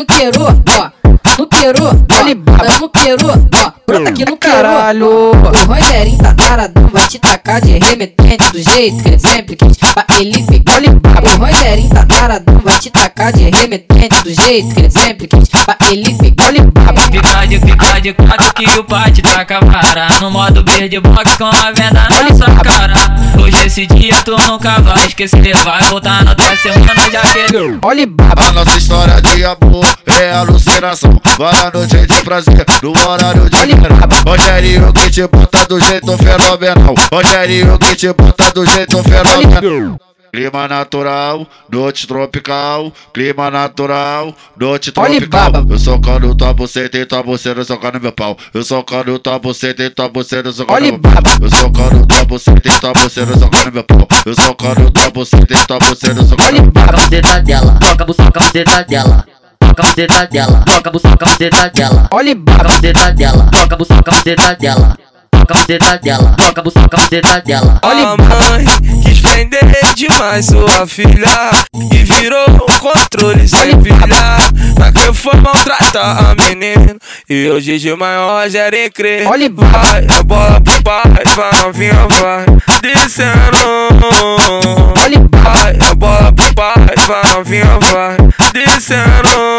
no queiro, ó. No olha baba no queiro, ó. Brota aqui no caralho. O Rogerinho tá taradão, vai te tacar de remetente do jeito que ele sempre quis. Pra ele baba. O Rogerinho tá taradão, te tacar de remetente do jeito que ele sempre quis. Pra ele ficar olha baba. Fica de, fica de quatro que o pai te taca vara No modo verde box com a venda na sua cara Hoje esse dia tu nunca vai esquecer Vai voltar na tua semana já que Olha baba. A nossa história de amor é alucinação. Vai noite de prazer, no horário de verão. Rogerinho que te bota do jeito fenomenal. Rogerinho que te bota do jeito fenomenal. Clima natural, noite tropical. Clima natural, noite Olha, tropical. baba. Eu socando tua buceta e tua buceta socando meu pau. Eu socando tua buceta e tua buceta socando Olha, meu pau. Eu socando tua buceta e tua buceta socando meu pau. Eu socando tua buceta e tua buceta socando Olha meu pau. Toca a buceta dela, toca a buceta, dela. Toca a buceta dela, toca a buceta, dela. Olha a buceta dela, toca a buceta, dela. Toca a buceta dela, toca a buceta, dela. Olha, A mãe quis prender demais sua filha. E virou um controle sem Pra que foi maltratar a menina. E hoje de maior já crê Olha, Vai, a bola pro pai, vai novinha, vai. Descendo olha. Vai, a bola pro pai, vai novinha, vai. Descendo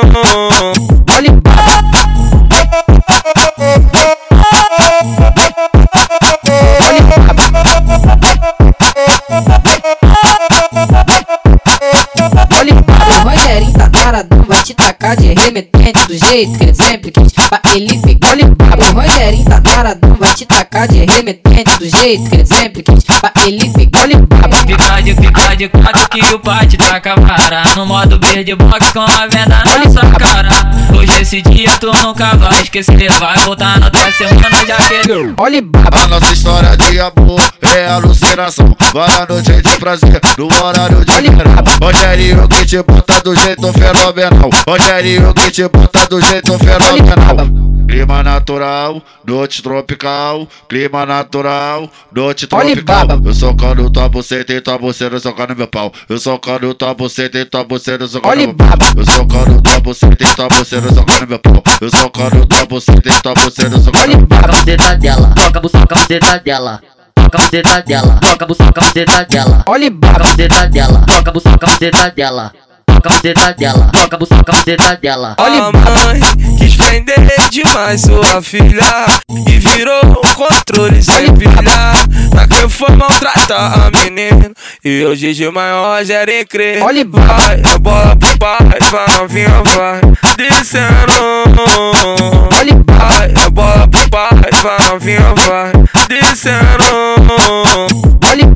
Olha baba. O Rogerinho tá taradão, vai te tacar de remetente do jeito que ele sempre quis. Pra ele ficar olha baba. O Rogerinho tá taradão, vai te tacar de remetente do jeito que ele sempre quis. Pra ele ficar olha baba. Fica de, fica de quatro que o pai te taca vara No modo verde box com a venda na sua cara Hoje esse dia tu nunca vai esquecer Vai voltar na tua semana já que Olha baba. A nossa história de amor é alucinação. Vai noite de prazer, no horário de verão. Rogerinho que te bota do jeito fenomenal. Rogerinho que te bota do jeito fenomenal. Clima natural, noite tropical. Clima natural, noite Olha, tropical. Eu socando tua buceta e tua buceta socando meu pau. Eu socando tua buceta e tua buceta socando Olha, meu pau. Eu socando tua buceta e tua buceta socando meu pau. Eu socando tua buceta e tua buceta socando Olha meu pau. Toca a buceta dela, toca a buceta dela. Toca a buceta dela, toca a buceta, dela. Olha baba. buceta dela, toca a buceta, dela. Toca a buceta dela, toca a buceta, dela. Olha, A mãe quis prender demais sua filha E virou um controle sem pilha Pra que foi maltratar a menina E hoje de maior já nem crê Olha, Vai, a bola pro pai, vai novinha, vai Descendo vai novinha, vai Descendo Olha.